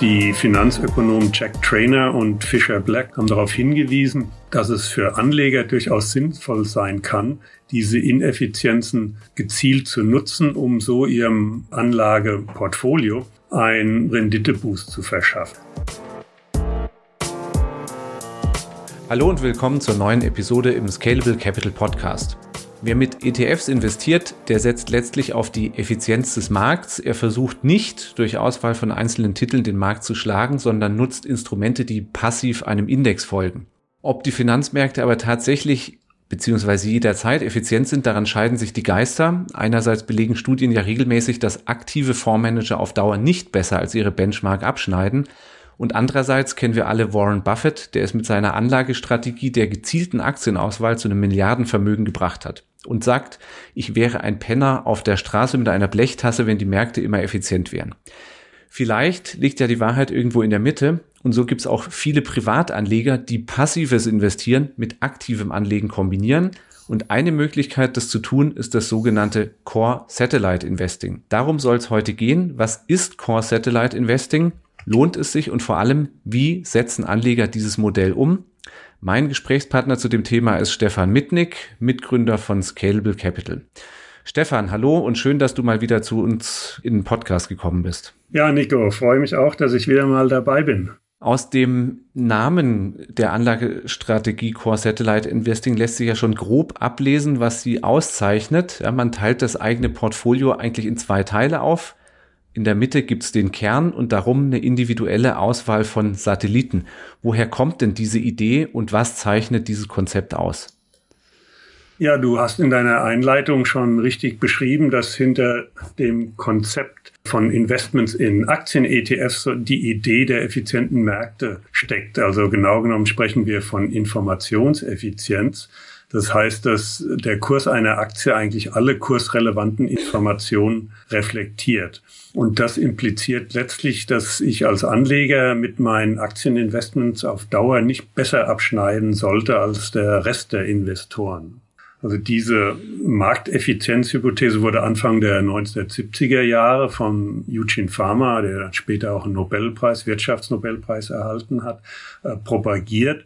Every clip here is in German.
Die Finanzökonomen Jack Trainer und Fisher Black haben darauf hingewiesen, dass es für Anleger durchaus sinnvoll sein kann, diese Ineffizienzen gezielt zu nutzen, um so ihrem Anlageportfolio einen Renditeboost zu verschaffen. Hallo und willkommen zur neuen Episode im Scalable Capital Podcast. Wer mit ETFs investiert, der setzt letztlich auf die Effizienz des Markts. Er versucht nicht durch Auswahl von einzelnen Titeln den Markt zu schlagen, sondern nutzt Instrumente, die passiv einem Index folgen. Ob die Finanzmärkte aber tatsächlich beziehungsweise jederzeit effizient sind, daran scheiden sich die Geister. Einerseits belegen Studien ja regelmäßig, dass aktive Fondsmanager auf Dauer nicht besser als ihre Benchmark abschneiden. Und andererseits kennen wir alle Warren Buffett, der es mit seiner Anlagestrategie der gezielten Aktienauswahl zu einem Milliardenvermögen gebracht hat und sagt, ich wäre ein Penner auf der Straße mit einer Blechtasse, wenn die Märkte immer effizient wären. Vielleicht liegt ja die Wahrheit irgendwo in der Mitte und so gibt es auch viele Privatanleger, die passives Investieren mit aktivem Anlegen kombinieren. Und eine Möglichkeit, das zu tun, ist das sogenannte Core Satellite Investing. Darum soll es heute gehen. Was ist Core Satellite Investing? Lohnt es sich und vor allem, wie setzen Anleger dieses Modell um? Mein Gesprächspartner zu dem Thema ist Stefan Mitnick, Mitgründer von Scalable Capital. Stefan, hallo und schön, dass du mal wieder zu uns in den Podcast gekommen bist. Ja, Nico, freue mich auch, dass ich wieder mal dabei bin. Aus dem Namen der Anlagestrategie Core Satellite Investing lässt sich ja schon grob ablesen, was sie auszeichnet. Ja, man teilt das eigene Portfolio eigentlich in zwei Teile auf. In der Mitte gibt's den Kern und darum eine individuelle Auswahl von Satelliten. Woher kommt denn diese Idee und was zeichnet dieses Konzept aus? Ja, du hast in deiner Einleitung schon richtig beschrieben, dass hinter dem Konzept von Investments in Aktien-ETFs die Idee der effizienten Märkte steckt. Also genau genommen sprechen wir von Informationseffizienz. Das heißt, dass der Kurs einer Aktie eigentlich alle kursrelevanten Informationen reflektiert. Und das impliziert letztlich, dass ich als Anleger mit meinen Aktieninvestments auf Dauer nicht besser abschneiden sollte als der Rest der Investoren. Also diese Markteffizienzhypothese wurde Anfang der 1970er Jahre von Eugene Farmer, der dann später auch einen Nobelpreis, Wirtschaftsnobelpreis erhalten hat, äh, propagiert.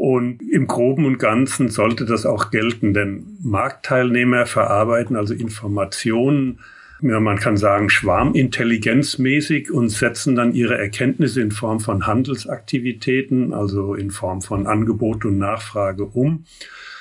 Und im Groben und Ganzen sollte das auch gelten, denn Marktteilnehmer verarbeiten also Informationen, ja, man kann sagen, schwarmintelligenzmäßig und setzen dann ihre Erkenntnisse in Form von Handelsaktivitäten, also in Form von Angebot und Nachfrage um,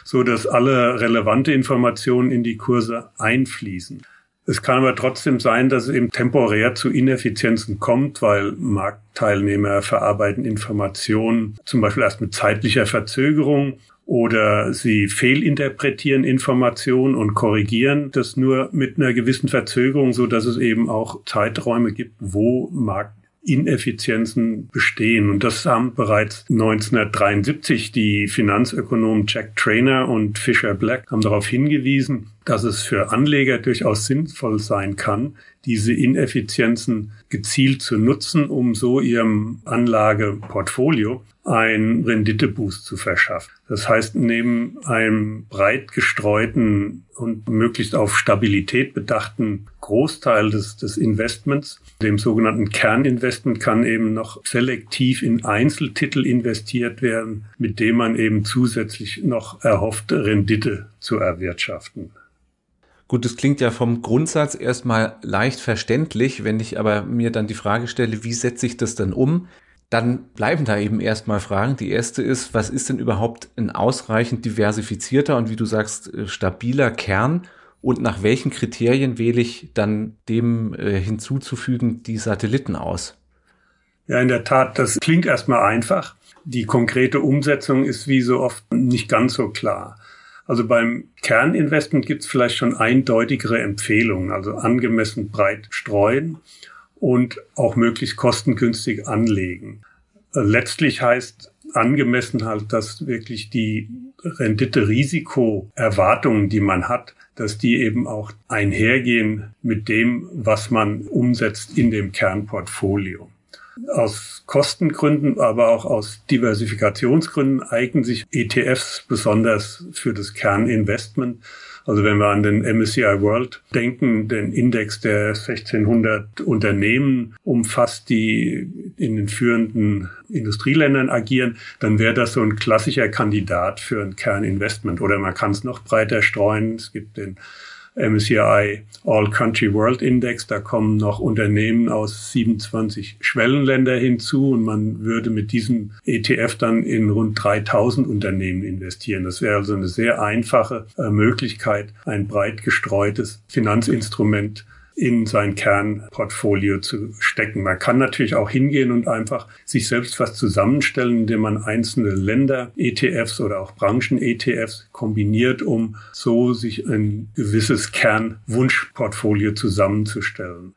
so dass alle relevante Informationen in die Kurse einfließen. Es kann aber trotzdem sein, dass es eben temporär zu Ineffizienzen kommt, weil Marktteilnehmer verarbeiten Informationen zum Beispiel erst mit zeitlicher Verzögerung oder sie fehlinterpretieren Informationen und korrigieren das nur mit einer gewissen Verzögerung, so dass es eben auch Zeiträume gibt, wo Markt Ineffizienzen bestehen. Und das haben bereits 1973 die Finanzökonomen Jack Trainer und Fisher Black haben darauf hingewiesen, dass es für Anleger durchaus sinnvoll sein kann, diese Ineffizienzen gezielt zu nutzen, um so ihrem Anlageportfolio einen Renditeboost zu verschaffen. Das heißt, neben einem breit gestreuten und möglichst auf Stabilität bedachten Großteil des, des Investments, dem sogenannten Kerninvestment, kann eben noch selektiv in Einzeltitel investiert werden, mit dem man eben zusätzlich noch erhoffte Rendite zu erwirtschaften. Gut, das klingt ja vom Grundsatz erstmal leicht verständlich. Wenn ich aber mir dann die Frage stelle, wie setze ich das dann um? Dann bleiben da eben erstmal Fragen. Die erste ist, was ist denn überhaupt ein ausreichend diversifizierter und wie du sagst, äh, stabiler Kern? Und nach welchen Kriterien wähle ich dann dem äh, hinzuzufügen die Satelliten aus? Ja, in der Tat, das klingt erstmal einfach. Die konkrete Umsetzung ist wie so oft nicht ganz so klar. Also beim Kerninvestment gibt es vielleicht schon eindeutigere Empfehlungen, also angemessen breit streuen und auch möglichst kostengünstig anlegen. Letztlich heißt angemessen halt, dass wirklich die Rendite-Risiko-Erwartungen, die man hat, dass die eben auch einhergehen mit dem, was man umsetzt in dem Kernportfolio. Aus Kostengründen, aber auch aus Diversifikationsgründen eignen sich ETFs besonders für das Kerninvestment. Also wenn wir an den MSCI World denken, den Index der 1600 Unternehmen umfasst, die in den führenden Industrieländern agieren, dann wäre das so ein klassischer Kandidat für ein Kerninvestment. Oder man kann es noch breiter streuen. Es gibt den MSCI All Country World Index. Da kommen noch Unternehmen aus 27 Schwellenländer hinzu und man würde mit diesem ETF dann in rund 3000 Unternehmen investieren. Das wäre also eine sehr einfache äh, Möglichkeit, ein breit gestreutes Finanzinstrument in sein Kernportfolio zu stecken. Man kann natürlich auch hingehen und einfach sich selbst was zusammenstellen, indem man einzelne Länder-ETFs oder auch Branchen-ETFs kombiniert, um so sich ein gewisses Kernwunschportfolio zusammenzustellen.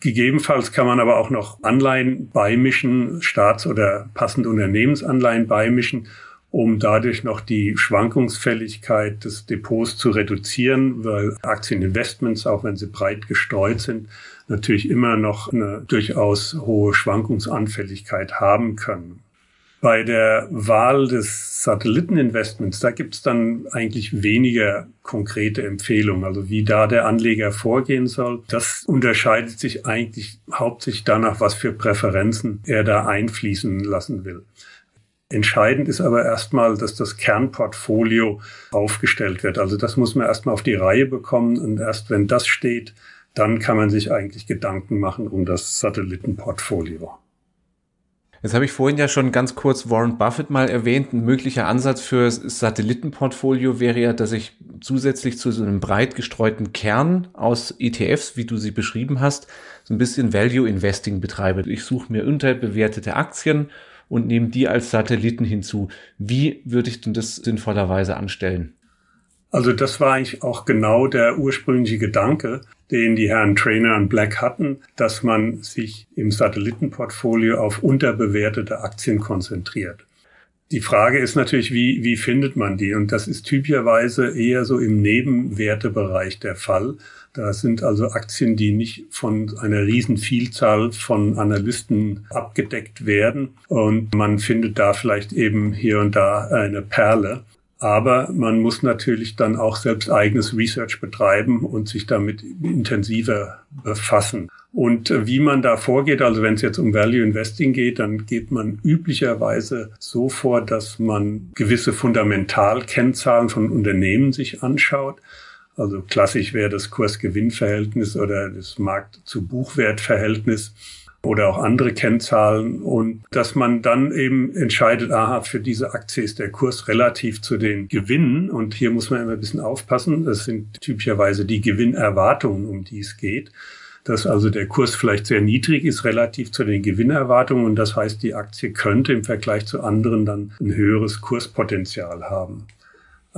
Gegebenenfalls kann man aber auch noch Anleihen beimischen, Staats- oder passende Unternehmensanleihen beimischen um dadurch noch die Schwankungsfälligkeit des Depots zu reduzieren, weil Aktieninvestments, auch wenn sie breit gestreut sind, natürlich immer noch eine durchaus hohe Schwankungsanfälligkeit haben können. Bei der Wahl des Satelliteninvestments, da gibt es dann eigentlich weniger konkrete Empfehlungen, also wie da der Anleger vorgehen soll. Das unterscheidet sich eigentlich hauptsächlich danach, was für Präferenzen er da einfließen lassen will. Entscheidend ist aber erstmal, dass das Kernportfolio aufgestellt wird. Also das muss man erstmal auf die Reihe bekommen und erst wenn das steht, dann kann man sich eigentlich Gedanken machen um das Satellitenportfolio. Jetzt habe ich vorhin ja schon ganz kurz Warren Buffett mal erwähnt. Ein möglicher Ansatz für das Satellitenportfolio wäre ja, dass ich zusätzlich zu so einem breit gestreuten Kern aus ETFs, wie du sie beschrieben hast, so ein bisschen Value Investing betreibe. Ich suche mir unterbewertete Aktien und nehmen die als Satelliten hinzu. Wie würde ich denn das sinnvollerweise anstellen? Also das war eigentlich auch genau der ursprüngliche Gedanke, den die Herren Trainer und Black hatten, dass man sich im Satellitenportfolio auf unterbewertete Aktien konzentriert. Die Frage ist natürlich, wie, wie findet man die? Und das ist typischerweise eher so im Nebenwertebereich der Fall. Da sind also Aktien, die nicht von einer riesen Vielzahl von Analysten abgedeckt werden. Und man findet da vielleicht eben hier und da eine Perle. Aber man muss natürlich dann auch selbst eigenes Research betreiben und sich damit intensiver befassen. Und äh, wie man da vorgeht, also wenn es jetzt um Value Investing geht, dann geht man üblicherweise so vor, dass man gewisse Fundamentalkennzahlen von Unternehmen sich anschaut. Also klassisch wäre das Kurs-Gewinn-Verhältnis oder das Markt-zu-Buchwert-Verhältnis oder auch andere Kennzahlen. Und dass man dann eben entscheidet, aha, für diese Aktie ist der Kurs relativ zu den Gewinnen. Und hier muss man immer ein bisschen aufpassen, das sind typischerweise die Gewinnerwartungen, um die es geht. Dass also der Kurs vielleicht sehr niedrig ist relativ zu den Gewinnerwartungen. Und das heißt, die Aktie könnte im Vergleich zu anderen dann ein höheres Kurspotenzial haben.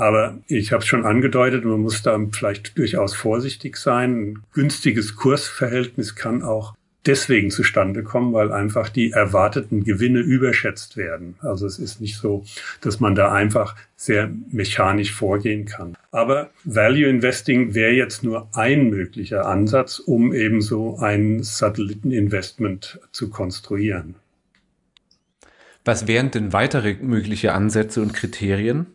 Aber ich habe es schon angedeutet, man muss da vielleicht durchaus vorsichtig sein. Ein günstiges Kursverhältnis kann auch deswegen zustande kommen, weil einfach die erwarteten Gewinne überschätzt werden. Also es ist nicht so, dass man da einfach sehr mechanisch vorgehen kann. Aber Value Investing wäre jetzt nur ein möglicher Ansatz, um eben so ein Satelliteninvestment zu konstruieren. Was wären denn weitere mögliche Ansätze und Kriterien?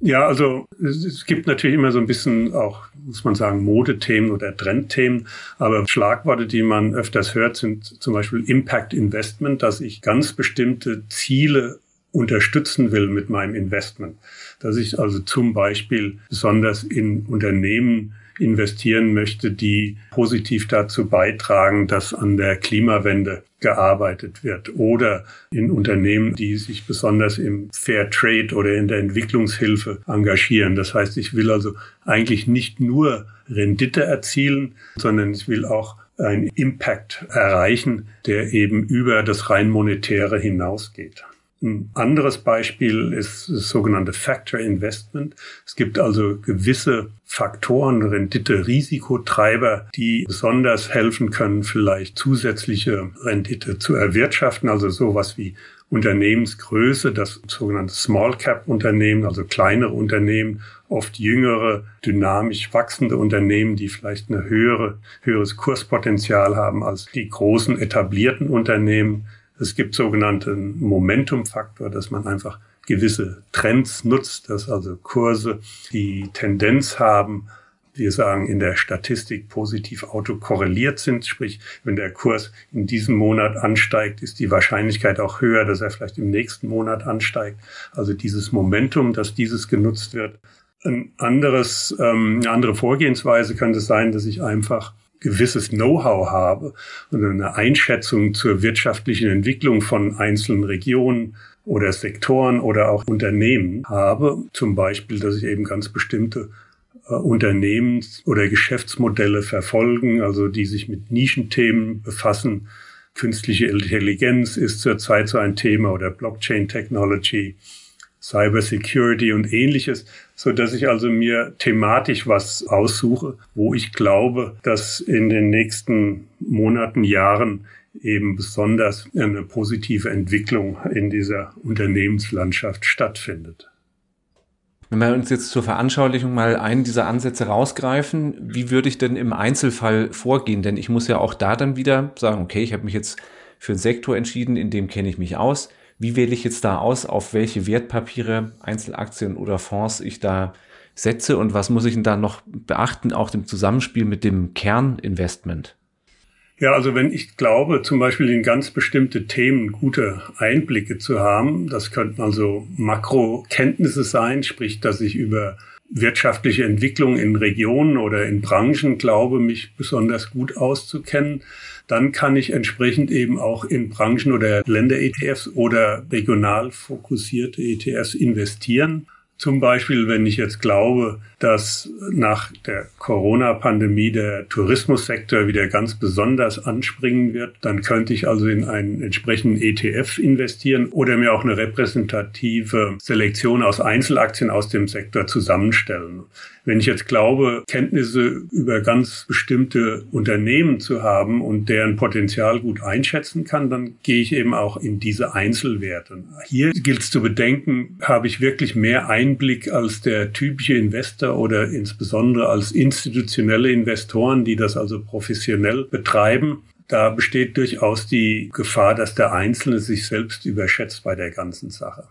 Ja, also es gibt natürlich immer so ein bisschen auch, muss man sagen, Modethemen oder Trendthemen, aber Schlagworte, die man öfters hört, sind zum Beispiel Impact Investment, dass ich ganz bestimmte Ziele unterstützen will mit meinem Investment. Dass ich also zum Beispiel besonders in Unternehmen investieren möchte, die positiv dazu beitragen, dass an der Klimawende gearbeitet wird oder in Unternehmen, die sich besonders im Fair Trade oder in der Entwicklungshilfe engagieren. Das heißt, ich will also eigentlich nicht nur Rendite erzielen, sondern ich will auch einen Impact erreichen, der eben über das rein monetäre hinausgeht. Ein anderes Beispiel ist das sogenannte Factor Investment. Es gibt also gewisse Faktoren, Rendite, Risikotreiber, die besonders helfen können, vielleicht zusätzliche Rendite zu erwirtschaften. Also sowas wie Unternehmensgröße, das sogenannte Small Cap Unternehmen, also kleinere Unternehmen, oft jüngere, dynamisch wachsende Unternehmen, die vielleicht eine höhere, höheres Kurspotenzial haben als die großen etablierten Unternehmen. Es gibt sogenannten Momentum-Faktor, dass man einfach gewisse Trends nutzt, dass also Kurse die Tendenz haben, wir sagen in der Statistik positiv autokorreliert sind, sprich wenn der Kurs in diesem Monat ansteigt, ist die Wahrscheinlichkeit auch höher, dass er vielleicht im nächsten Monat ansteigt. Also dieses Momentum, dass dieses genutzt wird. Ein anderes, ähm, eine andere Vorgehensweise könnte sein, dass ich einfach gewisses Know-how habe und eine Einschätzung zur wirtschaftlichen Entwicklung von einzelnen Regionen oder Sektoren oder auch Unternehmen habe. Zum Beispiel, dass ich eben ganz bestimmte äh, Unternehmens- oder Geschäftsmodelle verfolgen, also die sich mit Nischenthemen befassen. Künstliche Intelligenz ist zurzeit so ein Thema oder Blockchain Technology, Cyber Security und ähnliches, so dass ich also mir thematisch was aussuche, wo ich glaube, dass in den nächsten Monaten, Jahren eben besonders eine positive Entwicklung in dieser Unternehmenslandschaft stattfindet. Wenn wir uns jetzt zur Veranschaulichung mal einen dieser Ansätze rausgreifen, wie würde ich denn im Einzelfall vorgehen? Denn ich muss ja auch da dann wieder sagen, okay, ich habe mich jetzt für einen Sektor entschieden, in dem kenne ich mich aus. Wie wähle ich jetzt da aus, auf welche Wertpapiere, Einzelaktien oder Fonds ich da setze und was muss ich denn da noch beachten, auch im Zusammenspiel mit dem Kerninvestment? Ja, also wenn ich glaube, zum Beispiel in ganz bestimmte Themen gute Einblicke zu haben, das könnten also Makrokenntnisse sein, sprich, dass ich über wirtschaftliche Entwicklung in Regionen oder in Branchen glaube, mich besonders gut auszukennen, dann kann ich entsprechend eben auch in Branchen oder Länder-ETFs oder regional fokussierte ETFs investieren. Zum Beispiel, wenn ich jetzt glaube, dass nach der Corona-Pandemie der Tourismussektor wieder ganz besonders anspringen wird, dann könnte ich also in einen entsprechenden ETF investieren oder mir auch eine repräsentative Selektion aus Einzelaktien aus dem Sektor zusammenstellen. Wenn ich jetzt glaube, Kenntnisse über ganz bestimmte Unternehmen zu haben und deren Potenzial gut einschätzen kann, dann gehe ich eben auch in diese Einzelwerte. Hier gilt es zu bedenken, habe ich wirklich mehr Einblick als der typische Investor oder insbesondere als institutionelle Investoren, die das also professionell betreiben. Da besteht durchaus die Gefahr, dass der Einzelne sich selbst überschätzt bei der ganzen Sache.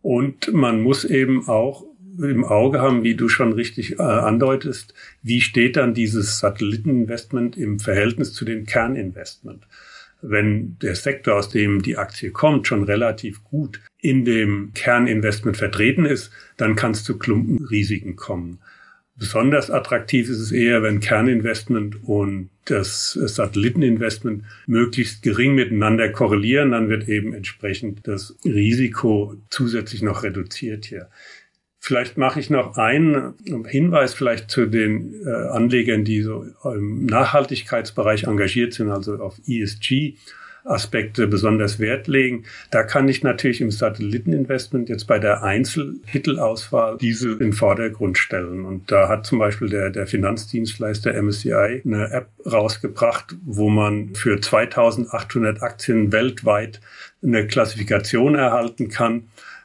Und man muss eben auch im Auge haben, wie du schon richtig äh, andeutest, wie steht dann dieses Satelliteninvestment im Verhältnis zu dem Kerninvestment? Wenn der Sektor, aus dem die Aktie kommt, schon relativ gut in dem Kerninvestment vertreten ist, dann kann es zu Klumpenrisiken kommen. Besonders attraktiv ist es eher, wenn Kerninvestment und das Satelliteninvestment möglichst gering miteinander korrelieren, dann wird eben entsprechend das Risiko zusätzlich noch reduziert hier. Vielleicht mache ich noch einen Hinweis vielleicht zu den äh, Anlegern, die so im Nachhaltigkeitsbereich engagiert sind, also auf ESG. Aspekte besonders Wert legen. Da kann ich natürlich im Satelliteninvestment jetzt bei der Einzeltitelauswahl diese in Vordergrund stellen. Und da hat zum Beispiel der, der Finanzdienstleister MSCI eine App rausgebracht, wo man für 2800 Aktien weltweit eine Klassifikation erhalten kann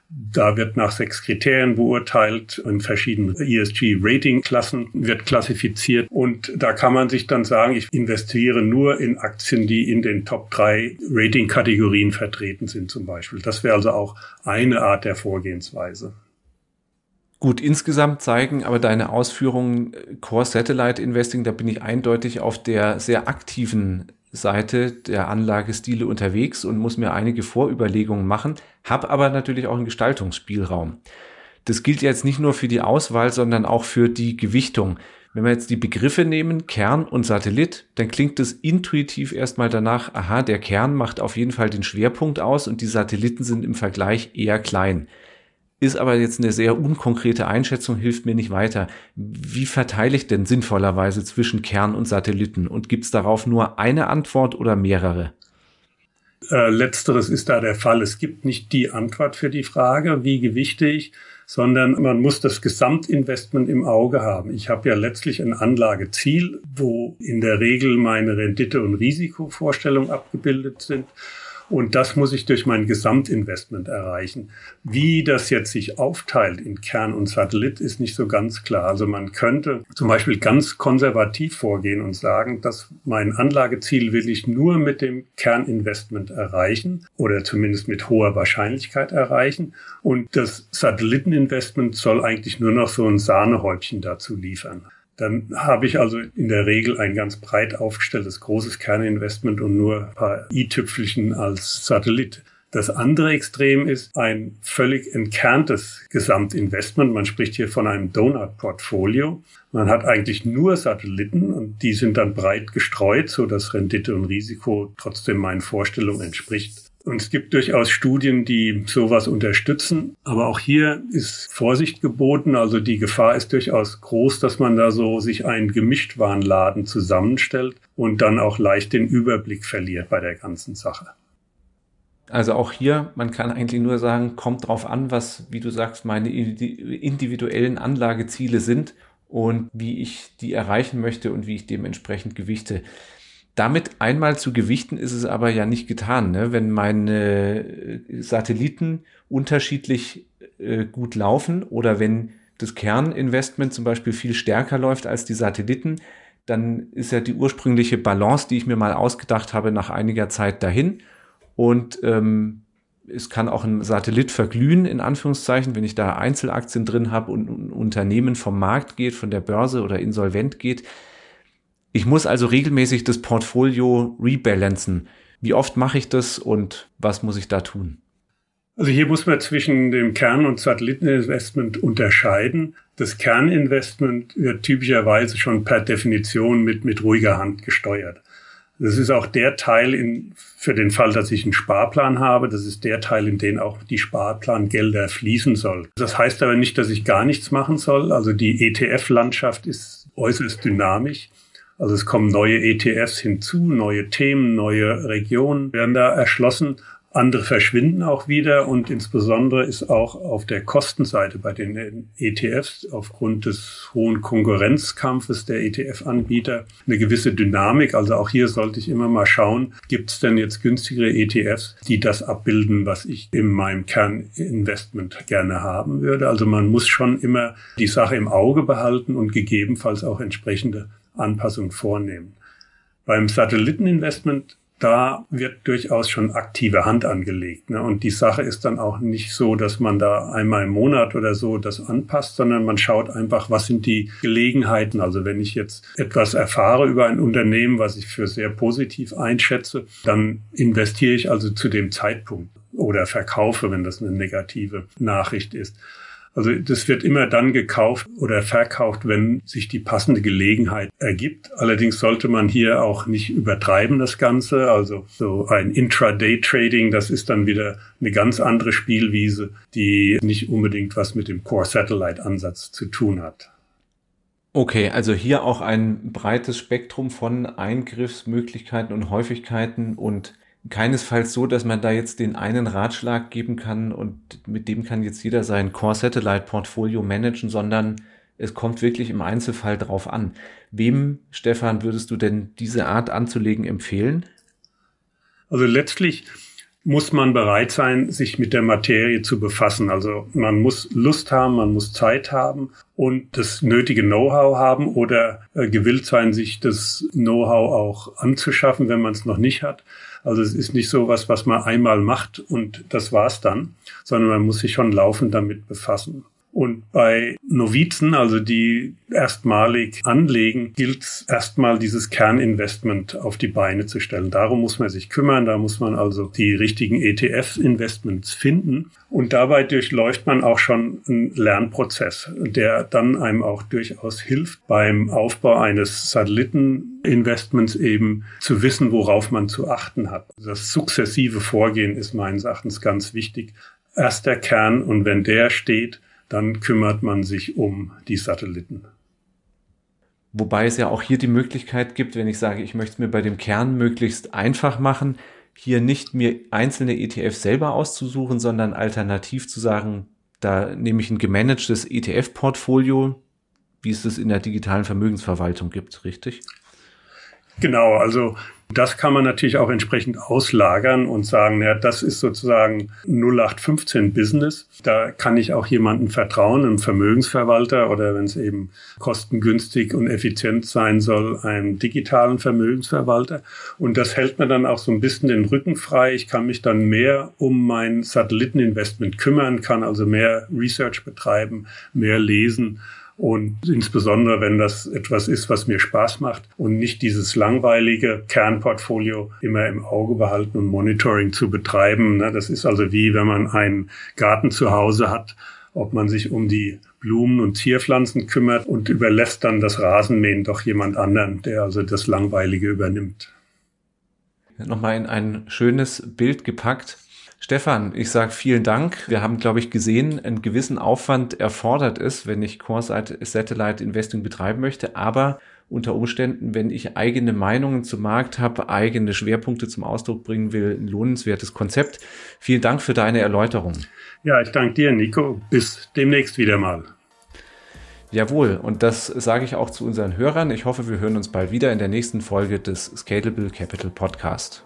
da wird nach sechs Kriterien beurteilt, in verschiedenen ESG-Rating-Klassen wird klassifiziert und da kann man sich dann sagen, ich investiere nur in Aktien, die in den Top drei Rating-Kategorien vertreten sind zum Beispiel. Das wäre also auch eine Art der Vorgehensweise. Gut, insgesamt zeigen aber deine Ausführungen Core Satellite Investing, da bin ich eindeutig auf der sehr aktiven Seite der Anlagestile unterwegs und muss mir einige Vorüberlegungen machen, habe aber natürlich auch einen Gestaltungsspielraum. Das gilt jetzt nicht nur für die Auswahl, sondern auch für die Gewichtung. Wenn wir jetzt die Begriffe nehmen, Kern und Satellit, dann klingt es intuitiv erstmal danach, aha, der Kern macht auf jeden Fall den Schwerpunkt aus und die Satelliten sind im Vergleich eher klein ist aber jetzt eine sehr unkonkrete Einschätzung, hilft mir nicht weiter. Wie verteile ich denn sinnvollerweise zwischen Kern und Satelliten? Und gibt es darauf nur eine Antwort oder mehrere? Äh, letzteres ist da der Fall. Es gibt nicht die Antwort für die Frage, wie gewichte ich, sondern man muss das Gesamtinvestment im Auge haben. Ich habe ja letztlich ein Anlageziel, wo in der Regel meine Rendite- und Risikovorstellungen abgebildet sind. Und das muss ich durch mein Gesamtinvestment erreichen. Wie das jetzt sich aufteilt in Kern und Satellit ist nicht so ganz klar. Also man könnte zum Beispiel ganz konservativ vorgehen und sagen, dass mein Anlageziel will ich nur mit dem Kerninvestment erreichen oder zumindest mit hoher Wahrscheinlichkeit erreichen. Und das Satelliteninvestment soll eigentlich nur noch so ein Sahnehäubchen dazu liefern. Dann habe ich also in der Regel ein ganz breit aufgestelltes großes Kerninvestment und nur ein paar i-Tüpfelchen als Satellit. Das andere Extrem ist ein völlig entkerntes Gesamtinvestment. Man spricht hier von einem Donut-Portfolio. Man hat eigentlich nur Satelliten und die sind dann breit gestreut, so dass Rendite und Risiko trotzdem meinen Vorstellungen entspricht. Und es gibt durchaus Studien, die sowas unterstützen. Aber auch hier ist Vorsicht geboten. Also die Gefahr ist durchaus groß, dass man da so sich einen Gemischtwarenladen zusammenstellt und dann auch leicht den Überblick verliert bei der ganzen Sache. Also auch hier, man kann eigentlich nur sagen, kommt drauf an, was, wie du sagst, meine individuellen Anlageziele sind und wie ich die erreichen möchte und wie ich dementsprechend gewichte. Damit einmal zu gewichten ist es aber ja nicht getan. Ne? Wenn meine äh, Satelliten unterschiedlich äh, gut laufen oder wenn das Kerninvestment zum Beispiel viel stärker läuft als die Satelliten, dann ist ja die ursprüngliche Balance, die ich mir mal ausgedacht habe, nach einiger Zeit dahin. Und ähm, es kann auch ein Satellit verglühen, in Anführungszeichen, wenn ich da Einzelaktien drin habe und ein Unternehmen vom Markt geht, von der Börse oder insolvent geht, ich muss also regelmäßig das Portfolio rebalancen. Wie oft mache ich das und was muss ich da tun? Also hier muss man zwischen dem Kern- und Satelliteninvestment unterscheiden. Das Kerninvestment wird typischerweise schon per Definition mit, mit ruhiger Hand gesteuert. Das ist auch der Teil in, für den Fall, dass ich einen Sparplan habe. Das ist der Teil, in den auch die Sparplangelder fließen soll. Das heißt aber nicht, dass ich gar nichts machen soll. Also die ETF-Landschaft ist äußerst dynamisch. Also es kommen neue ETFs hinzu, neue Themen, neue Regionen werden da erschlossen. Andere verschwinden auch wieder und insbesondere ist auch auf der Kostenseite bei den ETFs aufgrund des hohen Konkurrenzkampfes der ETF-Anbieter eine gewisse Dynamik. Also auch hier sollte ich immer mal schauen, gibt es denn jetzt günstigere ETFs, die das abbilden, was ich in meinem Kerninvestment gerne haben würde. Also man muss schon immer die Sache im Auge behalten und gegebenenfalls auch entsprechende Anpassungen vornehmen. Beim Satelliteninvestment, da wird durchaus schon aktive Hand angelegt. Ne? Und die Sache ist dann auch nicht so, dass man da einmal im Monat oder so das anpasst, sondern man schaut einfach, was sind die Gelegenheiten. Also wenn ich jetzt etwas erfahre über ein Unternehmen, was ich für sehr positiv einschätze, dann investiere ich also zu dem Zeitpunkt oder verkaufe, wenn das eine negative Nachricht ist. Also das wird immer dann gekauft oder verkauft, wenn sich die passende Gelegenheit ergibt. Allerdings sollte man hier auch nicht übertreiben das Ganze. Also so ein Intraday-Trading, das ist dann wieder eine ganz andere Spielwiese, die nicht unbedingt was mit dem Core-Satellite-Ansatz zu tun hat. Okay, also hier auch ein breites Spektrum von Eingriffsmöglichkeiten und Häufigkeiten und keinesfalls so, dass man da jetzt den einen Ratschlag geben kann und mit dem kann jetzt jeder sein Core Satellite Portfolio managen, sondern es kommt wirklich im Einzelfall drauf an. Wem, Stefan, würdest du denn diese Art anzulegen empfehlen? Also letztlich muss man bereit sein, sich mit der Materie zu befassen. Also man muss Lust haben, man muss Zeit haben und das nötige Know-how haben oder äh, gewillt sein, sich das Know-how auch anzuschaffen, wenn man es noch nicht hat. Also es ist nicht so was, was man einmal macht und das war's dann, sondern man muss sich schon laufend damit befassen. Und bei Novizen, also die erstmalig anlegen, gilt es erstmal dieses Kerninvestment auf die Beine zu stellen. Darum muss man sich kümmern, da muss man also die richtigen ETF-Investments finden. Und dabei durchläuft man auch schon einen Lernprozess, der dann einem auch durchaus hilft, beim Aufbau eines Satelliteninvestments eben zu wissen, worauf man zu achten hat. Das sukzessive Vorgehen ist meines Erachtens ganz wichtig. Erst der Kern und wenn der steht, dann kümmert man sich um die Satelliten. Wobei es ja auch hier die Möglichkeit gibt, wenn ich sage, ich möchte es mir bei dem Kern möglichst einfach machen, hier nicht mir einzelne ETFs selber auszusuchen, sondern alternativ zu sagen, da nehme ich ein gemanagtes ETF-Portfolio, wie es das in der digitalen Vermögensverwaltung gibt, richtig? Genau, also das kann man natürlich auch entsprechend auslagern und sagen, ja, das ist sozusagen 0815 Business. Da kann ich auch jemandem vertrauen, einem Vermögensverwalter oder wenn es eben kostengünstig und effizient sein soll, einem digitalen Vermögensverwalter. Und das hält mir dann auch so ein bisschen den Rücken frei. Ich kann mich dann mehr um mein Satelliteninvestment kümmern, kann also mehr Research betreiben, mehr lesen und insbesondere, wenn das etwas ist, was mir Spaß macht und nicht dieses langweilige Kernportfolio immer im Auge behalten und Monitoring zu betreiben. Ne? Das ist also wie, wenn man einen Garten zu Hause hat, ob man sich um die Blumen und Tierpflanzen kümmert und überlässt dann das Rasenmähen doch jemand anderen, der also das Langweilige übernimmt. Nochmal in ein schönes Bild gepackt Stefan, ich sage vielen Dank. Wir haben, glaube ich, gesehen, einen gewissen Aufwand erfordert ist, wenn ich Core Satellite Investing betreiben möchte. Aber unter Umständen, wenn ich eigene Meinungen zum Markt habe, eigene Schwerpunkte zum Ausdruck bringen will, ein lohnenswertes Konzept. Vielen Dank für deine Erläuterung. Ja, ich danke dir, Nico. Bis demnächst wieder mal. Jawohl, und das sage ich auch zu unseren Hörern. Ich hoffe, wir hören uns bald wieder in der nächsten Folge des Scalable Capital Podcast.